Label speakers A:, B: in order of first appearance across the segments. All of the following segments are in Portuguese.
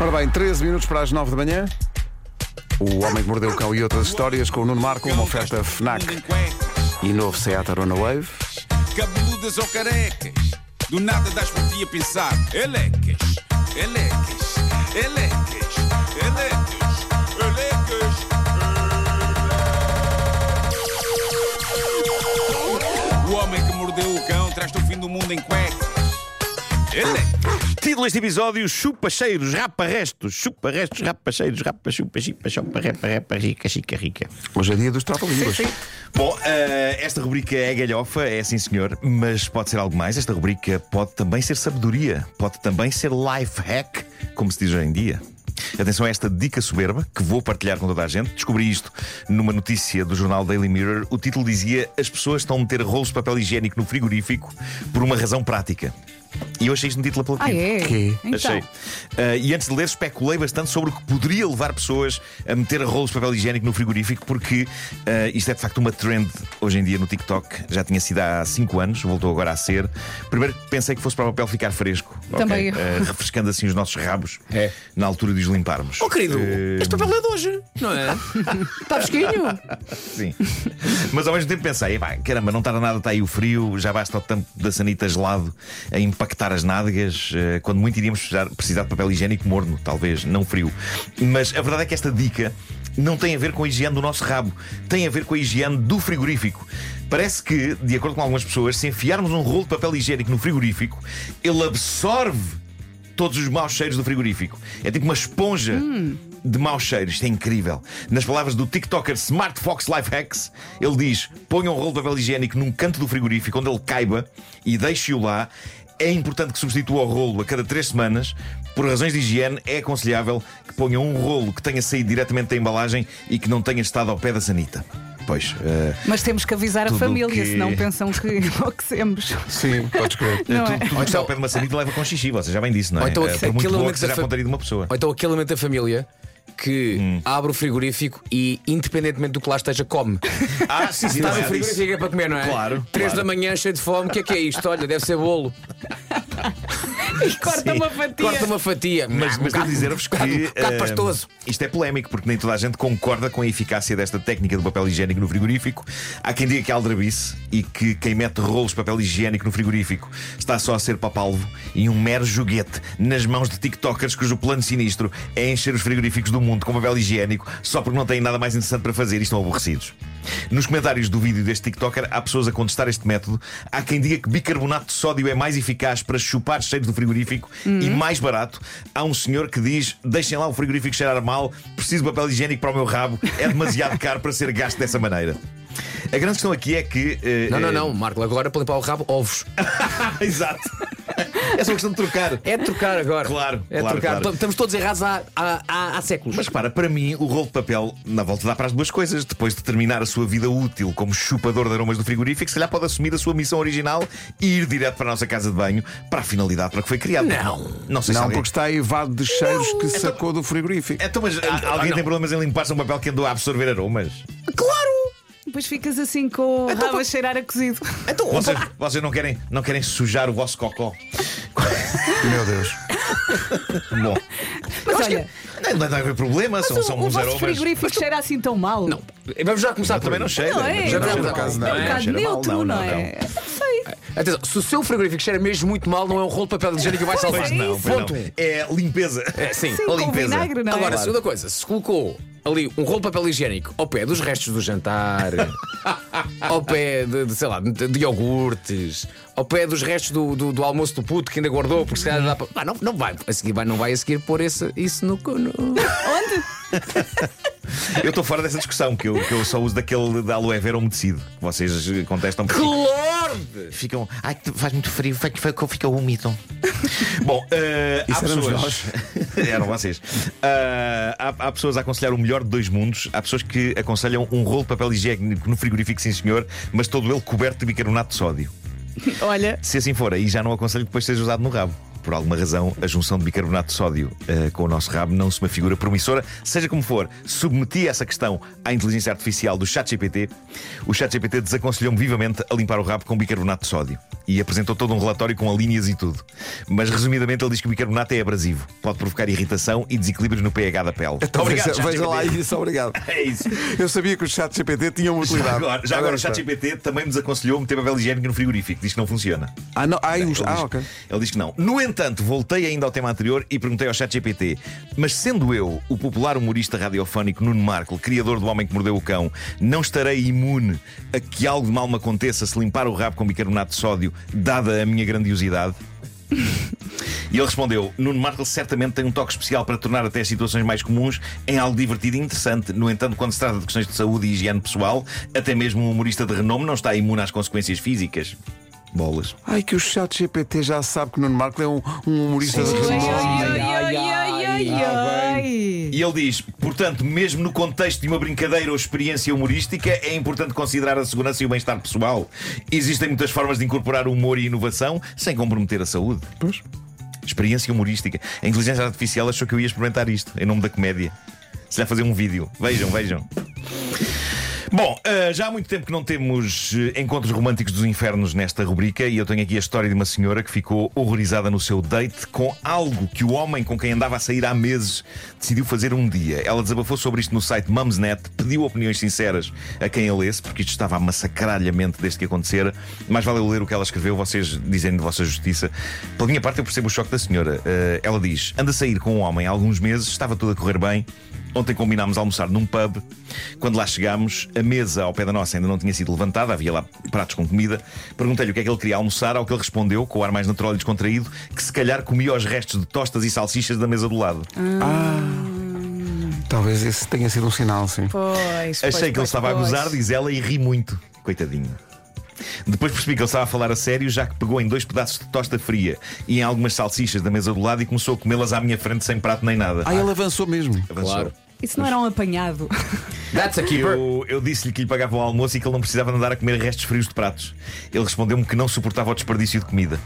A: Ora bem, 13 minutos para as 9 da manhã. O Homem que Mordeu o Cão e outras histórias com o Nuno Marco, uma oferta FNAC e novo Seat Arona Wave.
B: Cabeludas ou carecas, do nada das por a pensar. Elecas, elecas, elecas, elecas, elecas. O homem que mordeu o cão traz-te o fim do mundo em cuecas. Elecas.
C: Título deste episódio: Chupa-cheiros, rapa-restos, chupa-restos, rapa-cheiros, rapa-chupa, chipa, chopa, repa, repa, rica, chica, rica.
A: Hoje é dia dos trapa-línguas.
C: Bom, eh, esta rubrica é galhofa, é sim senhor, mas pode ser algo mais. Esta rubrica pode também ser sabedoria, pode também ser life hack, como se diz hoje em dia. Atenção a esta dica soberba que vou partilhar com toda a gente. Descobri isto numa notícia do jornal Daily Mirror. O título dizia: As pessoas estão a meter rolos de papel higiênico no frigorífico por uma razão prática. E eu achei isto um título apelativo.
D: Ah, é?
A: Que?
D: Então.
C: Achei. Ah, e antes de ler, especulei bastante sobre o que poderia levar pessoas a meter rolos de papel higiênico no frigorífico, porque ah, isto é de facto uma trend hoje em dia no TikTok. Já tinha sido há 5 anos, voltou agora a ser. Primeiro pensei que fosse para o papel ficar fresco?
D: Também eu.
C: Ah, refrescando assim os nossos rabos
E: É.
C: na altura de os limparmos.
E: Oh, querido,
C: Eh,
E: este papel é de hoje, não é? Está fresquinho.
C: Sim. Mas ao mesmo tempo pensei, "Epá, caramba, não tarda nada, está aí o frio, já basta o tampo da sanita gelado a impactar as nádegas, eh, quando muito iríamos precisar, precisar de papel higiênico morno, talvez, não frio. Mas a verdade é que esta dica não tem a ver com a higiene do nosso rabo, tem a ver com a higiene do frigorífico. Parece que, de acordo com algumas pessoas, se enfiarmos um rolo de papel higiênico no frigorífico, ele absorve todos os maus cheiros do frigorífico. É tipo uma esponja de maus cheiros. Isto é incrível. Nas palavras do TikToker Smart Fox Life Hacks, ele diz: ponha um rolo de papel higiênico num canto do frigorífico onde ele caiba e deixe-o lá. É importante que substitua o rolo a cada três semanas. Por razões de higiene, é aconselhável que ponha um rolo que tenha saído diretamente da embalagem e que não tenha estado ao pé da sanita. Pois, eh,
D: Mas temos que avisar a
C: Tudo
D: família,
C: que-
D: senão pensam que enlouquecemos.
A: Sim, podes crer.
D: Não é?
C: tudo que está ao
E: então-
C: pé de uma sanita leva com xixi, você já bem disse, não é?
E: Ou então
C: Eh,
E: aquele
C: por muito boa que
E: da
C: seja a
E: fa-
C: pontaria de uma pessoa.
E: Ou então aquele elemento da família que abre o frigorífico e, independentemente do que lá esteja, come.
C: Ah, sim, sim,
E: Está no frigorífico é para comer, não é?
C: Claro,
E: Três
C: claro.
E: da manhã, cheio de fome, o que é que é isto? Olha, deve ser bolo.
D: E corta uma fatia.
E: Corta uma fatia.
C: Mas, mas devo dizer-vos que.
E: um um
C: eh,
E: pastoso.
C: Isto é polémico, porque nem toda a gente concorda com a eficácia desta técnica do papel higiênico no frigorífico. Há quem diga que é aldrabice e que quem mete rolos de papel higiênico no frigorífico está só a ser papalvo e um mero joguete nas mãos de TikTokers cujo plano sinistro é encher os frigoríficos do mundo com papel higiênico só porque não têm nada mais interessante para fazer e estão aborrecidos. Nos comentários do vídeo deste TikToker há pessoas a contestar este método. Há quem diga que bicarbonato de sódio é mais eficaz para chupar cheiros do frigorífico e mais barato. Há um senhor que diz: deixem lá o frigorífico cheirar mal, preciso de papel higiênico para o meu rabo, é demasiado caro para ser gasto dessa maneira. A grande questão aqui é que. eh,
E: Não, não,
C: eh,
E: não, Marco, agora para limpar o rabo, ovos.
C: Exato. É só uma questão de trocar.
E: É de trocar agora.
C: Claro,
E: é
C: claro,
E: trocar.
C: claro.
E: Estamos todos errados há, há, há, há séculos.
C: Mas repara, para mim, o rolo de papel, na volta, dá para as duas coisas. Depois de terminar a sua vida útil como chupador de aromas do frigorífico, se calhar pode assumir a sua missão original e ir direto para a nossa casa de banho para a finalidade para que foi criado.
E: Não.
C: Não sei se
A: Não,
C: alguém...
A: porque está aivado de cheiros que sacou do frigorífico.
C: Então, mas há- alguém
E: não.
C: tem problemas em limpar-se um papel que andou a absorver aromas?
D: Depois ficas assim com o rabo a cheirar a cozido.
C: Então, vocês, vocês não, querem, não querem sujar o vosso cocó?
A: Meu Deus.
C: Bom,
D: Mas olha,
C: não, não deve haver problema, são,
D: mas
C: são
D: o, o
C: uns aromas.
D: frigorífico cheira assim tão mal.
E: Não, vamos já começar
C: também não cheira.
D: Não é?
E: Já
C: não
E: não,
C: cheira
E: não,
C: mal,
E: não,
D: É um
E: é,
D: bocado neutro, não, é? Não sei.
E: Atenção, se o seu frigorífico cheira mesmo muito mal, não é um rolo de papel higiênico que vai salvar.
C: Pois não, pois
E: Ponto.
C: não. É limpeza.
E: É, sim.
D: Sim,
C: a
D: com
C: limpeza.
D: vinagre, não é?
E: Agora, segunda coisa, se colocou ali um rolo de papel higiênico ao pé dos restos do jantar, ao pé de, de, sei lá, de, de iogurtes, ao pé dos restos do, do, do almoço do puto que ainda guardou, porque se calhar dá para. Ah, não, não vai a seguir, vai, não vai a seguir pôr esse, isso no. no...
D: Onde?
C: Eu estou fora dessa discussão, que eu, que eu só uso daquele da aloe vera umedecido. que Vocês contestam porque Ficam. Ai, que faz muito frio, fica, fica úmido. Bom, eh, há pessoas. Eram vocês. Eh, há, há pessoas a aconselhar o melhor de dois mundos. Há pessoas que aconselham um rolo de papel higiênico no frigorífico, sim senhor, mas todo ele coberto de bicarbonato de sódio.
D: Olha,
C: Se assim for, aí já não aconselho que depois seja usado no rabo. Por alguma razão, a junção de bicarbonato de sódio eh, com o nosso rabo não se me figura promissora. Seja como for, submeti essa questão à inteligência artificial do ChatGPT. O ChatGPT desaconselhou-me vivamente a limpar o rabo com bicarbonato de sódio e apresentou todo um relatório com alíneas e tudo. Mas resumidamente, ele diz que o bicarbonato é abrasivo, pode provocar irritação e desequilíbrios no pH da pele.
A: Então,
C: Obrigado,
A: veja, veja lá
C: ChatGPT.
A: isso, obrigado.
C: É isso.
A: Eu sabia que o chat GPT tinha uma
C: Já
A: utilidade.
C: agora, já agora o. ChatGPT também me desaconselhou meter papel higiênico no frigorífico. Diz que não funciona.
A: Ah, não. Ah,
C: Ele
A: os- ah,
C: diz-
A: ok.
C: Ele diz que não. No entanto, voltei ainda ao tema anterior e perguntei ao ChatGPT: mas sendo eu o popular humorista radiofónico Nuno Marco, criador do Homem que Mordeu o Cão, não estarei imune a que algo de mal me aconteça se limpar o rabo com bicarbonato de sódio, dada a minha grandiosidade? E ele respondeu: Nuno Marco certamente tem um toque especial para tornar até as situações mais comuns em algo divertido e interessante. No entanto, quando se trata de questões de saúde e higiene pessoal, até mesmo um humorista de renome não está imune às consequências físicas. Bolas.
A: Ai, que o chat GPT já sabe que o Nuno Marco é um, um humorista de
D: Ai,
A: renome.
D: ai, ai, ai, ai, ai.
C: E ele diz: portanto, mesmo no contexto de uma brincadeira ou experiência humorística, é importante considerar a segurança e o bem-estar pessoal. Existem muitas formas de incorporar humor e inovação sem comprometer a saúde.
A: Pois.
C: Experiência humorística. A inteligência artificial achou que eu ia experimentar isto em nome da comédia. Se lhe fazer um vídeo. Vejam, vejam. Bom, eh, já há muito tempo que não temos eh, encontros românticos dos infernos nesta rubrica e eu tenho aqui a história de uma senhora que ficou horrorizada no seu date com algo que o homem com quem andava a sair há meses decidiu fazer um dia. Ela desabafou sobre isto no site Mumsnet, pediu opiniões sinceras a quem a lesse, porque isto estava a massacrar-lhe a mente desde que acontecera. Mais vale eu ler o que ela escreveu, vocês dizem de vossa justiça. Pela minha parte, eu percebo o choque da senhora. Eh, ela diz: anda a sair com um homem há alguns meses, estava tudo a correr bem. Ontem combinámos almoçar num pub. Quando lá chegámos, a mesa ao pé da nossa ainda não tinha sido levantada, havia lá pratos com comida. Perguntei-lhe o que é que ele queria almoçar, ao que ele respondeu, com o ar mais natural e descontraído, que se calhar comia os restos de tostas e salsichas da mesa do lado.
A: Talvez esse tenha sido um sinal, sim.
D: Pois,
C: Achei
D: pois,
C: que ele
D: pois,
C: estava a gozar, diz ela, e ri muito. Coitadinho. Depois percebi que ele estava a falar a sério, já que pegou em dois pedaços de tosta fria e em algumas salsichas da mesa do lado e começou a comê-las à minha frente sem prato nem nada.
A: Ah, ele avançou mesmo.
C: Avançou.
E: Claro.
D: Isso não era um apanhado.
E: That's a keeper.
C: Eu, eu disse-lhe que lhe pagava o almoço e que ele não precisava de andar a comer restos frios de pratos. Ele respondeu-me que não suportava o desperdício de comida.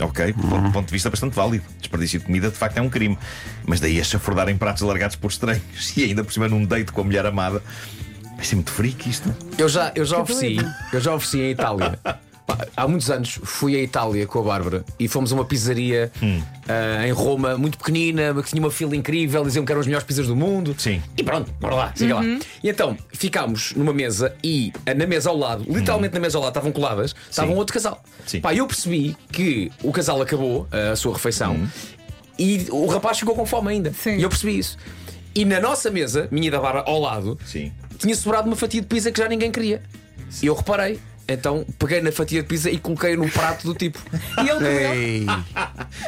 C: Ok, ponto, ponto de vista bastante válido. Desperdício de comida de facto é um crime. Mas daí a chafurdar em pratos largados por estranhos e ainda por cima num date com a mulher amada. Vai ser muito freak isto.
E: Eu já, eu já ofereci, eu já ofereci em Itália. Pá, Há muitos anos fui à Itália com a Bárbara e fomos a uma pizzaria
C: Hum.
E: ah, em Roma, muito pequenina, que tinha uma fila incrível, diziam que eram as melhores pizzas do mundo.
C: Sim.
E: E pronto, bora lá, siga lá. E então ficámos numa mesa e ah, na mesa ao lado, literalmente na mesa ao lado, estavam coladas, estava um outro casal.
C: Hum. Sim.
E: Pá, eu percebi que o casal acabou ah, a sua refeição
C: Hum.
E: e o rapaz ficou com fome ainda.
D: Sim.
E: E eu percebi isso. E na nossa mesa, minha e da Bárbara ao lado,
C: Sim.
E: Tinha sobrado uma fatia de pizza que já ninguém queria. E eu reparei. Então peguei na fatia de pizza e coloquei no prato do tipo.
D: E ele comeu.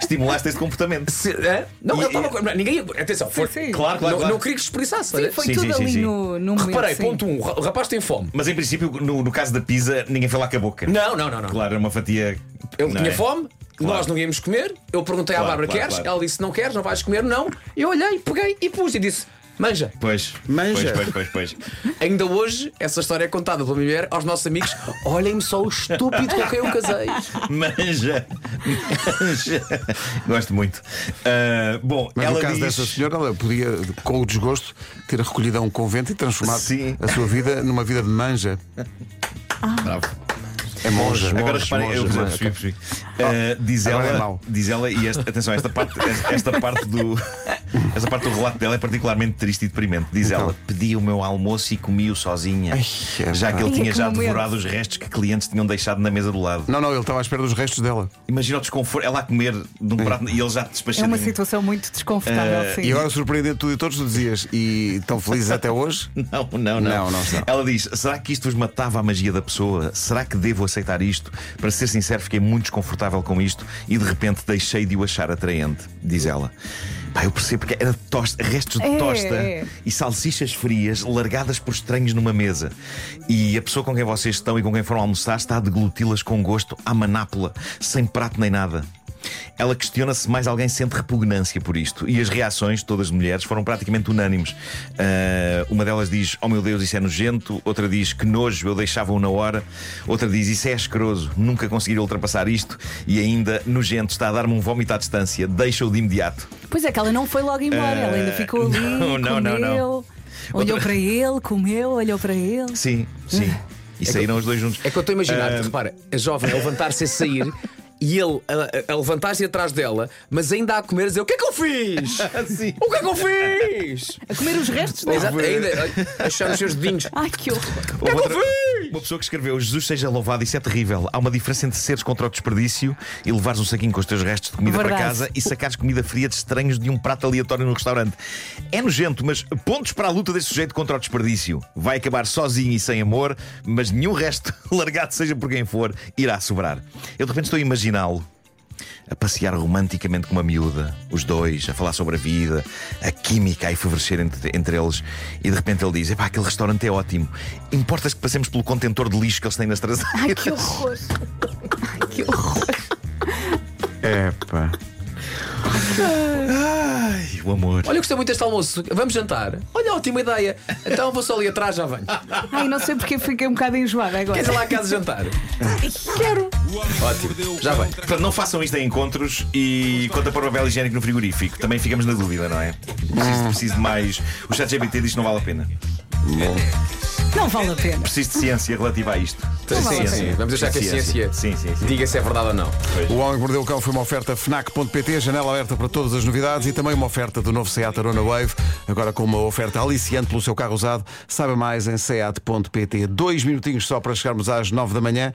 C: Estimulaste esse comportamento.
E: Se- hã? Não,
C: E-
E: ele estava. Ninguém. Atenção, foi.
D: sim.
C: Claro, claro,
E: não,
C: claro.
E: não queria que desperdiçasse.
D: Sim, foi
C: Sim,
D: tudo
C: sim, sim,
D: ali
C: sim.
D: no, no momento.
E: Reparei,
D: sim.
E: ponto um, o rapaz tem fome.
C: Mas em princípio, no, no caso da pizza, ninguém foi lá com a boca.
E: Não, não, não, não.
C: Claro, era uma fatia.
E: Ele
C: não
E: tinha
C: é?
E: fome,
C: Claro.
E: nós não íamos comer. Eu perguntei
C: Claro,
E: à Bárbara:
C: claro,
E: queres?
C: claro.
E: Ela disse: não queres, não vais comer, não. Eu olhei, peguei e pus e disse: manja.
C: Pois.
A: Manja.
C: Pois, pois, pois, pois.
E: Ainda hoje, essa história é contada pela minha mulher aos nossos amigos. Olhem-me só o estúpido com quem eu casei.
C: Manja. Manja. Gosto muito. Ah, bom,
A: Mas
C: ela
A: no caso
C: diz...
A: dessa senhora, ela podia, com o desgosto, ter recolhido a um convento e transformado
C: Sim.
A: a sua vida numa vida de manja.
C: Bravo.
A: É monja.
C: Agora reparem, eu percebi, percebi. Ah, diz,
A: é
C: ela,
A: mau.
C: diz ela, e esta, atenção, esta parte, esta parte do. Esta parte do relato dela é particularmente triste e deprimente. Diz
A: Então.
C: ela: pedi o meu almoço e comi-o sozinha.
A: Ai, é
C: já que ele tinha
D: que
C: já
D: momento.
C: devorado os restos que clientes tinham deixado na mesa do lado.
A: Não, não, ele estava à espera dos restos dela.
C: Imagina o desconforto, ela a comer de um prato e ele já
D: É
C: despachadinho.
D: uma situação muito desconfortável,
C: Eh,
D: sim.
A: E agora, surpreendente tudo e todos, tu dizias, e estão felizes até hoje?
C: Não, não, não.
A: Não, não.
C: Ela diz: será que isto vos matava a magia da pessoa? Será que devo aceitar isto? Para ser sincero, fiquei muito desconfortável com isto e de repente deixei de o achar atraente, diz ela. Pá, eu percebo porque era tosta, restos de
D: É,
C: tosta
D: é.
C: e salsichas frias largadas por estranhos numa mesa. E a pessoa com quem vocês estão e com quem foram almoçar está a degluti-las com gosto à manápula, sem prato nem nada. Ela questiona se mais alguém sente repugnância por isto. E as reações, todas de mulheres, foram praticamente unânimes. Ah, uma delas diz: Oh meu Deus, isso é nojento. Outra diz: Que nojo, eu deixava-o na hora. Outra diz: Isso é asqueroso, nunca conseguiria ultrapassar isto. E ainda, nojento, está a dar-me um vómito à distância. Deixa-o de imediato.
D: Pois é, que ela não foi logo embora, ela ainda ficou ali,
C: não, não, não,
D: comeu,
C: não.
D: olhou para ele, comeu, olhou para ele.
C: Sim, sim. E saíram os dois juntos.
E: É que eu estou a imaginar,
C: Ah,
E: repara, a jovem a levantar-se a sair e ele a, a- levantar-se atrás dela, mas ainda a comer a dizer: O que é que eu fiz?
C: Sim.
E: O que é que eu fiz?
D: A comer os restos dela.
E: Exato, ainda a achar os seus dedinhos.
D: Ai, que horror.
C: Houve outra- uma pessoa que escreveu: Jesus seja louvado, isso é terrível. Há uma diferença entre seres contra o desperdício e levares um saquinho com os teus restos de comida para
D: Verdade.
C: casa e sacares comida fria de estranhos de um prato aleatório no restaurante. É nojento, mas pontos para a luta desse sujeito contra o desperdício. Vai acabar sozinho e sem amor, mas nenhum resto, largado seja por quem for, irá sobrar. Eu de repente estou a imaginá-lo. A passear romanticamente com uma miúda, os dois, a falar sobre a vida, a química a efervescer entre, entre eles, e de repente ele diz: Epá, aquele restaurante é ótimo. Importas que passemos pelo contentor de lixo que eles têm nas traseiras?
D: Ai, que horror. Ai, que horror.
A: Epá.
C: Ai, o amor.
E: Olha, eu gostei muito deste almoço. Vamos jantar. Olha, ótima ideia. Então vou só ali atrás, já venho.
D: Ai, não sei porque fiquei um bocado enjoada agora.
E: Queres ir lá a casa jantar? Quero. Ótimo, já vem.
C: Portanto, não façam isto em encontros e conta para o papel higiênico no frigorífico. Também ficamos na dúvida, não é? Preciso, preciso de mais. O chat GPT diz que não vale a pena.
D: Não vale a pena.
C: Preciso de ciência relativa a isto.
E: Sim, sim, sim. Vamos deixar que a ciência
C: Sim, sim, sim.
E: diga se é verdade ou não.
A: O Homem que Mordeu o Cão foi uma oferta FNAC.pt, janela aberta para todas as novidades e também uma oferta do novo Seat Arona Wave, agora com uma oferta aliciante pelo seu carro usado. Saiba mais em seat.pt. Dois minutinhos só para chegarmos às nove da manhã.